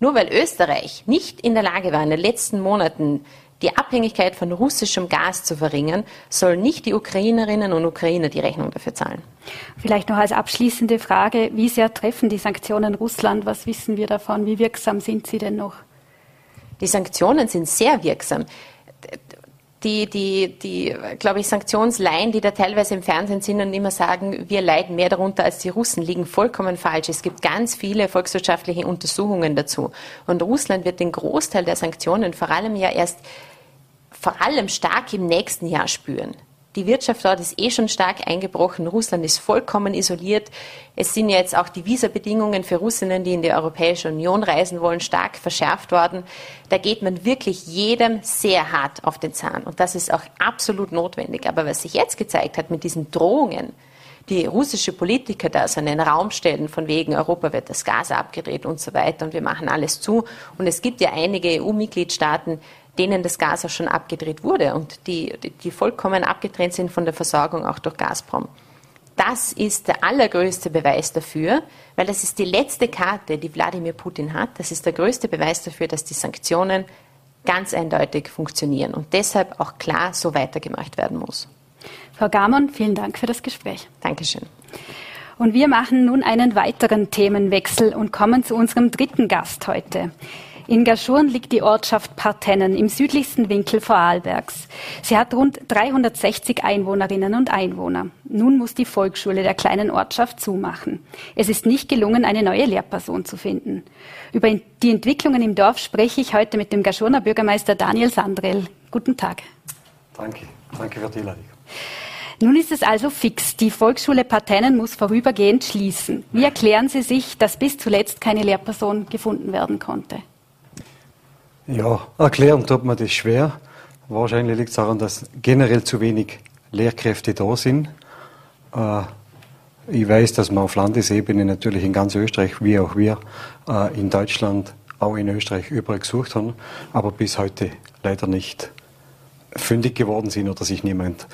Nur weil Österreich nicht in der Lage war, in den letzten Monaten die Abhängigkeit von russischem Gas zu verringern, sollen nicht die Ukrainerinnen und Ukrainer die Rechnung dafür zahlen. Vielleicht noch als abschließende Frage, wie sehr treffen die Sanktionen Russland? Was wissen wir davon? Wie wirksam sind sie denn noch? Die Sanktionen sind sehr wirksam. Die, die, die, glaube ich, Sanktionsleihen, die da teilweise im Fernsehen sind und immer sagen, wir leiden mehr darunter als die Russen, liegen vollkommen falsch. Es gibt ganz viele volkswirtschaftliche Untersuchungen dazu. Und Russland wird den Großteil der Sanktionen vor allem ja erst vor allem stark im nächsten Jahr spüren. Die Wirtschaft dort ist eh schon stark eingebrochen. Russland ist vollkommen isoliert. Es sind jetzt auch die Visabedingungen für Russinnen, die in die Europäische Union reisen wollen, stark verschärft worden. Da geht man wirklich jedem sehr hart auf den Zahn. Und das ist auch absolut notwendig. Aber was sich jetzt gezeigt hat mit diesen Drohungen, die russische Politiker da so in den Raum stellen, von wegen Europa wird das Gas abgedreht und so weiter und wir machen alles zu. Und es gibt ja einige EU-Mitgliedstaaten, denen das Gas auch schon abgedreht wurde und die, die, die vollkommen abgetrennt sind von der Versorgung auch durch Gazprom. das ist der allergrößte Beweis dafür, weil das ist die letzte Karte, die Wladimir Putin hat. Das ist der größte Beweis dafür, dass die Sanktionen ganz eindeutig funktionieren und deshalb auch klar so weitergemacht werden muss. Frau Gamon, vielen Dank für das Gespräch. Dankeschön. Und wir machen nun einen weiteren Themenwechsel und kommen zu unserem dritten Gast heute. In Gaschurn liegt die Ortschaft Partennen im südlichsten Winkel Vorarlbergs. Sie hat rund 360 Einwohnerinnen und Einwohner. Nun muss die Volksschule der kleinen Ortschaft zumachen. Es ist nicht gelungen, eine neue Lehrperson zu finden. Über die Entwicklungen im Dorf spreche ich heute mit dem Gaschurner Bürgermeister Daniel Sandrell. Guten Tag. Danke, danke für die Einladung. Nun ist es also fix. Die Volksschule Partennen muss vorübergehend schließen. Wie erklären Sie sich, dass bis zuletzt keine Lehrperson gefunden werden konnte? Ja, erklären tut man das schwer. Wahrscheinlich liegt es daran, dass generell zu wenig Lehrkräfte da sind. Äh, ich weiß, dass man auf Landesebene natürlich in ganz Österreich, wie auch wir äh, in Deutschland, auch in Österreich überall gesucht haben, aber bis heute leider nicht fündig geworden sind oder sich niemand,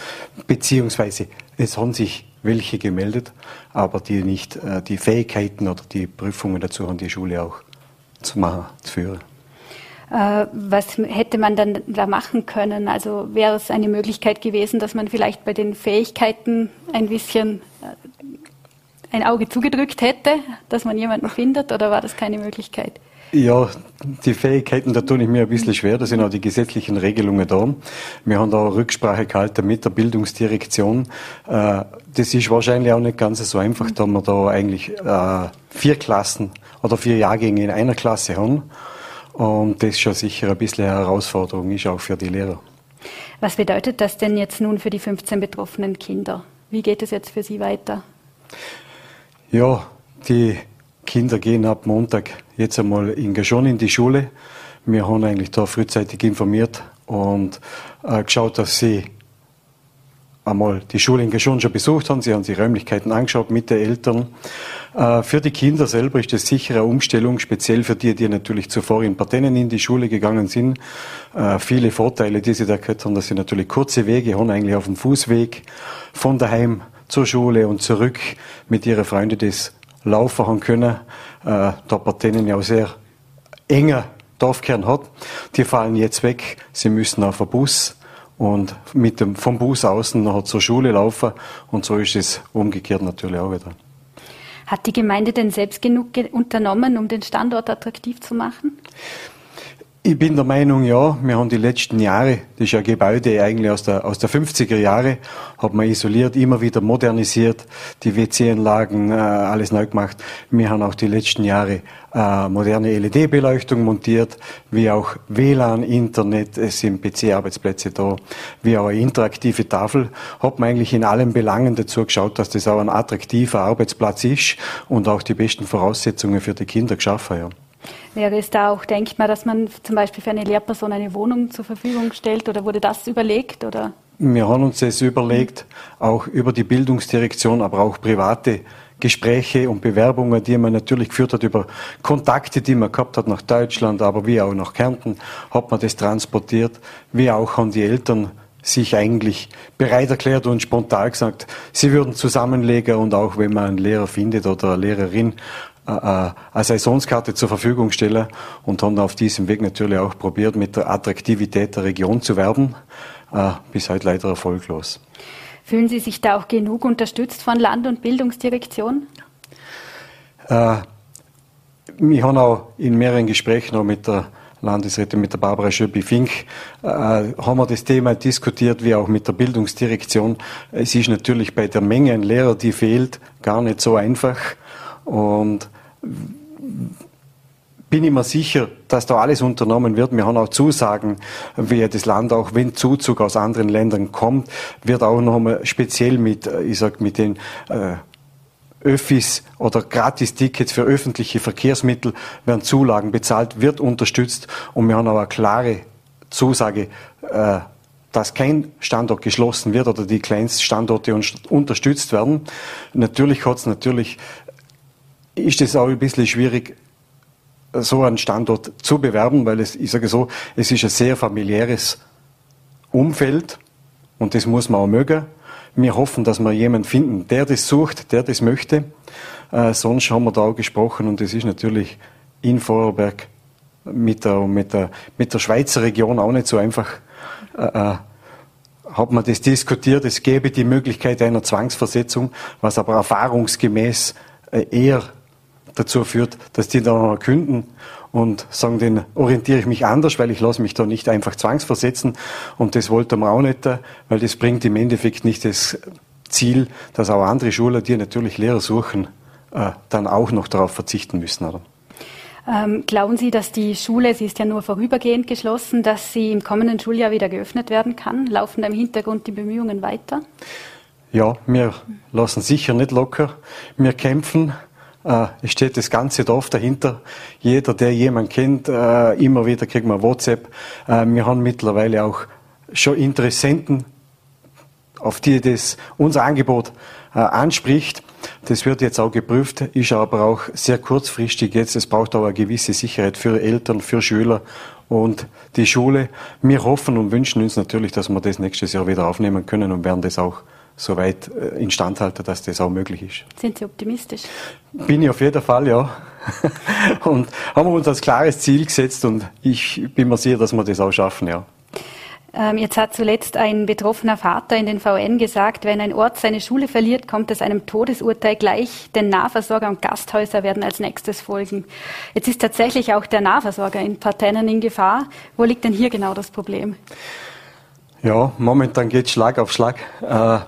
beziehungsweise es haben sich welche gemeldet, aber die nicht äh, die Fähigkeiten oder die Prüfungen dazu haben, die Schule auch zu machen, zu führen. Äh, was hätte man dann da machen können? Also wäre es eine Möglichkeit gewesen, dass man vielleicht bei den Fähigkeiten ein bisschen äh, ein Auge zugedrückt hätte, dass man jemanden findet, oder war das keine Möglichkeit? Ja, die Fähigkeiten, da tue ich mir ein bisschen schwer. Da sind auch die gesetzlichen Regelungen da. Wir haben da Rücksprache gehalten mit der Bildungsdirektion. Äh, das ist wahrscheinlich auch nicht ganz so einfach, da wir da eigentlich vier Klassen oder vier Jahrgänge in einer Klasse haben. Und das schon sicher ein bisschen eine Herausforderung ist, auch für die Lehrer. Was bedeutet das denn jetzt nun für die 15 betroffenen Kinder? Wie geht es jetzt für sie weiter? Ja, die Kinder gehen ab Montag jetzt einmal in schon in die Schule. Wir haben eigentlich da frühzeitig informiert und äh, geschaut, dass sie einmal die Schule in Geschon schon besucht haben. Sie haben sich Räumlichkeiten angeschaut mit den Eltern. Äh, für die Kinder selber ist das sicher Umstellung, speziell für die, die natürlich zuvor in Partennen in die Schule gegangen sind. Äh, viele Vorteile, die sie da gehört haben, dass sie natürlich kurze Wege haben, eigentlich auf dem Fußweg von daheim zur Schule und zurück mit ihren Freunden das laufen haben können. Äh, da Partennen ja auch sehr enger Dorfkern hat. Die fallen jetzt weg. Sie müssen auf den Bus und mit dem, vom Bus außen noch zur Schule laufen. Und so ist es umgekehrt natürlich auch wieder. Hat die Gemeinde denn selbst genug unternommen, um den Standort attraktiv zu machen? Ich bin der Meinung, ja, wir haben die letzten Jahre, das ist ja Gebäude eigentlich aus der, aus der 50er Jahre, hat man isoliert, immer wieder modernisiert, die WC-Anlagen, äh, alles neu gemacht. Wir haben auch die letzten Jahre äh, moderne LED-Beleuchtung montiert, wie auch WLAN, Internet, es sind PC-Arbeitsplätze da, wie auch eine interaktive Tafel. Hat man eigentlich in allen Belangen dazu geschaut, dass das auch ein attraktiver Arbeitsplatz ist und auch die besten Voraussetzungen für die Kinder geschaffen, ja. Wäre es da auch denkbar, dass man zum Beispiel für eine Lehrperson eine Wohnung zur Verfügung stellt oder wurde das überlegt? Oder? Wir haben uns das überlegt, auch über die Bildungsdirektion, aber auch private Gespräche und Bewerbungen, die man natürlich geführt hat über Kontakte, die man gehabt hat nach Deutschland, aber wie auch nach Kärnten, hat man das transportiert. Wie auch haben die Eltern sich eigentlich bereit erklärt und spontan gesagt, sie würden zusammenlegen und auch wenn man einen Lehrer findet oder eine Lehrerin, eine Saisonskarte zur Verfügung stellen und haben auf diesem Weg natürlich auch probiert, mit der Attraktivität der Region zu werben. Äh, bis heute leider erfolglos. Fühlen Sie sich da auch genug unterstützt von Land- und Bildungsdirektion? Äh, wir haben auch in mehreren Gesprächen auch mit der Landesrätin, mit der Barbara Schöppi-Fink, äh, haben wir das Thema diskutiert, wie auch mit der Bildungsdirektion. Es ist natürlich bei der Menge an Lehrern, die fehlt, gar nicht so einfach. Und bin ich mir sicher, dass da alles unternommen wird. Wir haben auch Zusagen, wie das Land auch, wenn Zuzug aus anderen Ländern kommt, wird auch nochmal speziell mit, äh, ich sag, mit den äh, Öffis oder Gratis-Tickets für öffentliche Verkehrsmittel werden Zulagen bezahlt, wird unterstützt und wir haben auch eine klare Zusage, äh, dass kein Standort geschlossen wird oder die Kleinststandorte unterstützt werden. Natürlich hat es natürlich ist es auch ein bisschen schwierig, so einen Standort zu bewerben, weil es, ich sage so, es ist ein sehr familiäres Umfeld und das muss man auch mögen. wir hoffen, dass wir jemanden finden, der das sucht, der das möchte. Äh, sonst haben wir da auch gesprochen und es ist natürlich in Vorarlberg mit der, mit der, mit der Schweizer Region auch nicht so einfach. Äh, äh, hat man das diskutiert, es gäbe die Möglichkeit einer Zwangsversetzung, was aber erfahrungsgemäß äh, eher dazu führt, dass die dann künden und sagen, den orientiere ich mich anders, weil ich lasse mich da nicht einfach zwangsversetzen und das wollte man auch nicht, weil das bringt im Endeffekt nicht das Ziel, dass auch andere Schulen, die natürlich Lehrer suchen, äh, dann auch noch darauf verzichten müssen. Oder? Ähm, glauben Sie, dass die Schule, sie ist ja nur vorübergehend geschlossen, dass sie im kommenden Schuljahr wieder geöffnet werden kann? Laufen da im Hintergrund die Bemühungen weiter? Ja, wir lassen sicher nicht locker. Wir kämpfen. Äh, es steht das ganze Dorf dahinter. Jeder, der jemanden kennt, äh, immer wieder kriegt man WhatsApp. Äh, wir haben mittlerweile auch schon Interessenten, auf die das unser Angebot anspricht. Das wird jetzt auch geprüft, ist aber auch sehr kurzfristig jetzt. Es braucht auch eine gewisse Sicherheit für Eltern, für Schüler und die Schule. Wir hoffen und wünschen uns natürlich, dass wir das nächstes Jahr wieder aufnehmen können und werden das auch so weit äh, instand halten, dass das auch möglich ist. Sind Sie optimistisch? Bin ich auf jeden Fall, ja. [LAUGHS] und haben wir uns als klares Ziel gesetzt und ich bin mir sicher, dass wir das auch schaffen, ja. Ähm, jetzt hat zuletzt ein betroffener Vater in den VN gesagt, wenn ein Ort seine Schule verliert, kommt es einem Todesurteil gleich. Denn Nahversorger und Gasthäuser werden als nächstes folgen. Jetzt ist tatsächlich auch der Nahversorger in Parteien in Gefahr. Wo liegt denn hier genau das Problem? Ja, momentan geht Schlag auf Schlag. Äh,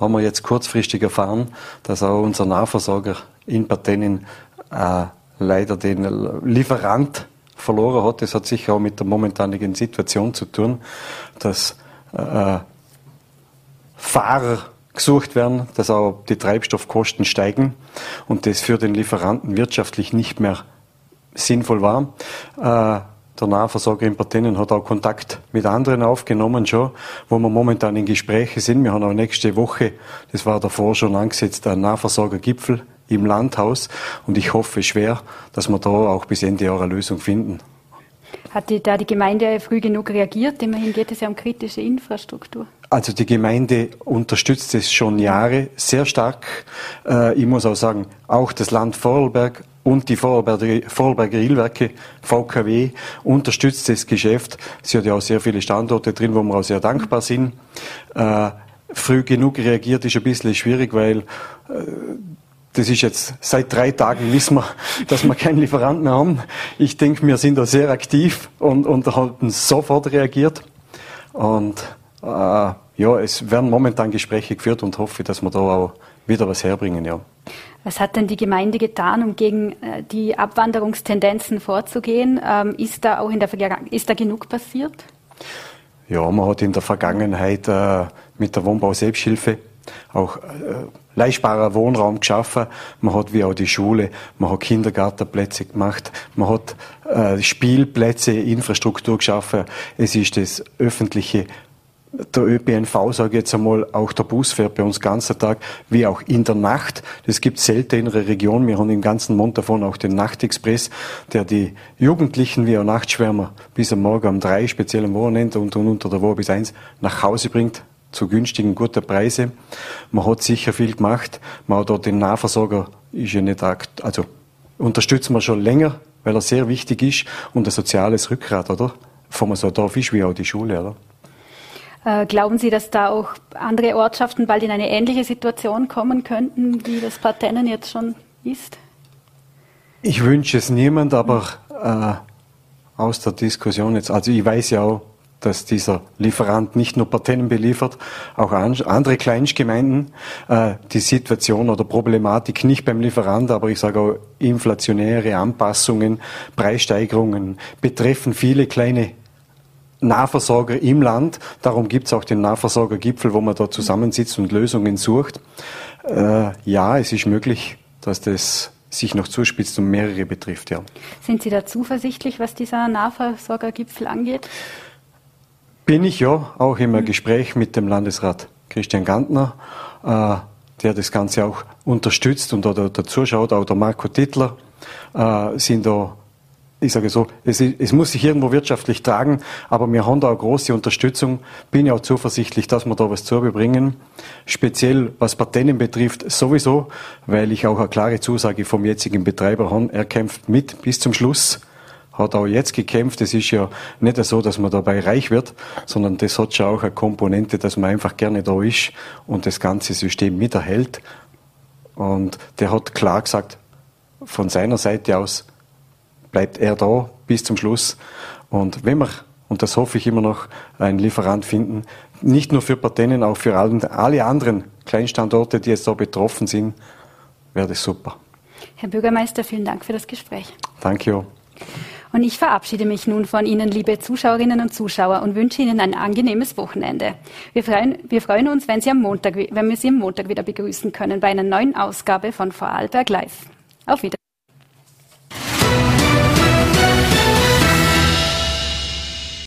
haben wir jetzt kurzfristig erfahren, dass auch unser Nahversorger in Parteien äh, leider den Lieferant verloren hat. Das hat sicher auch mit der momentanigen Situation zu tun, dass äh, Fahrer gesucht werden, dass auch die Treibstoffkosten steigen und das für den Lieferanten wirtschaftlich nicht mehr sinnvoll war. Äh, der Nahversorger in Partennen hat auch Kontakt mit anderen aufgenommen schon, wo wir momentan in Gespräche sind. Wir haben auch nächste Woche, das war davor schon angesetzt, einen Nahversorgergipfel im Landhaus. Und ich hoffe schwer, dass wir da auch bis Ende Jahr eine Lösung finden. Hat die, da die Gemeinde früh genug reagiert? Immerhin geht es ja um kritische Infrastruktur. Also die Gemeinde unterstützt es schon Jahre sehr stark. Äh, ich muss auch sagen, auch das Land Vorarlberg und die Vorarlberger, Vorarlberger Ilwerke, VKW, unterstützt das Geschäft. Sie hat ja auch sehr viele Standorte drin, wo wir auch sehr dankbar sind. Äh, früh genug reagiert ist ein bisschen schwierig, weil äh, das ist jetzt seit drei Tagen wissen wir, [LAUGHS] dass wir keinen Lieferanten mehr haben. Ich denke, wir sind da sehr aktiv und, und haben sofort reagiert. Und äh, ja, es werden momentan Gespräche geführt und hoffe, dass wir da auch wieder was herbringen. Ja. Was hat denn die Gemeinde getan, um gegen äh, die Abwanderungstendenzen vorzugehen? Ähm, ist da auch in der Vergangenheit ist da genug passiert? Ja, man hat in der Vergangenheit äh, mit der Wohnbau-Selbsthilfe auch äh, leistbarer Wohnraum geschaffen. Man hat wie auch die Schule, man hat Kindergartenplätze gemacht, man hat Spielplätze, Infrastruktur geschaffen. Es ist das öffentliche der ÖPNV, sage ich jetzt einmal, auch der Bus fährt bei uns ganzen Tag, wie auch in der Nacht. Das gibt selten in der Region. Wir haben im ganzen Mond davon auch den Nachtexpress, der die Jugendlichen wie auch Nachtschwärmer bis am Morgen um drei, speziell am Wochenende und, unter der Woche bis eins, nach Hause bringt zu günstigen, guten Preisen. Man hat sicher viel gemacht. Man hat dort den Nahversorger, ist ja nicht, also unterstützen wir schon länger, weil er sehr wichtig ist und ein soziales Rückgrat, oder? Von so Dorf ist wie auch die Schule, oder? Äh, glauben Sie, dass da auch andere Ortschaften bald in eine ähnliche Situation kommen könnten, wie das Partennen jetzt schon ist? Ich wünsche es niemand, aber äh, aus der Diskussion jetzt, also ich weiß ja auch, dass dieser Lieferant nicht nur Parteien beliefert, auch andere Kleinstgemeinden. Äh, die Situation oder Problematik nicht beim Lieferant, aber ich sage auch inflationäre Anpassungen, Preissteigerungen betreffen viele kleine Nahversorger im Land. Darum gibt es auch den Nahversorgergipfel, wo man da zusammensitzt und Lösungen sucht. Äh, ja, es ist möglich, dass das sich noch zuspitzt und mehrere betrifft, ja. Sind Sie da zuversichtlich, was dieser Nahversorgergipfel angeht? Bin ich ja, auch im mhm. Gespräch mit dem Landesrat Christian Gantner, äh, der das Ganze auch unterstützt und da dazu schaut, auch der Marco Tittler, äh, sind da ich sage so, es, es, muss sich irgendwo wirtschaftlich tragen, aber wir haben da eine große Unterstützung. Bin ja auch zuversichtlich, dass wir da was bringen. Speziell was Patenten betrifft, sowieso, weil ich auch eine klare Zusage vom jetzigen Betreiber habe. Er kämpft mit bis zum Schluss. Hat auch jetzt gekämpft. Es ist ja nicht so, dass man dabei reich wird, sondern das hat schon auch eine Komponente, dass man einfach gerne da ist und das ganze System miterhält. Und der hat klar gesagt, von seiner Seite aus, bleibt er da bis zum Schluss. Und wenn wir, und das hoffe ich immer noch, einen Lieferant finden, nicht nur für Patenen, auch für alle anderen Kleinstandorte, die jetzt da betroffen sind, wäre das super. Herr Bürgermeister, vielen Dank für das Gespräch. Danke. Und ich verabschiede mich nun von Ihnen, liebe Zuschauerinnen und Zuschauer, und wünsche Ihnen ein angenehmes Wochenende. Wir freuen, wir freuen uns, wenn, Sie am Montag, wenn wir Sie am Montag wieder begrüßen können bei einer neuen Ausgabe von Vorarlberg Live. Auf Wiedersehen.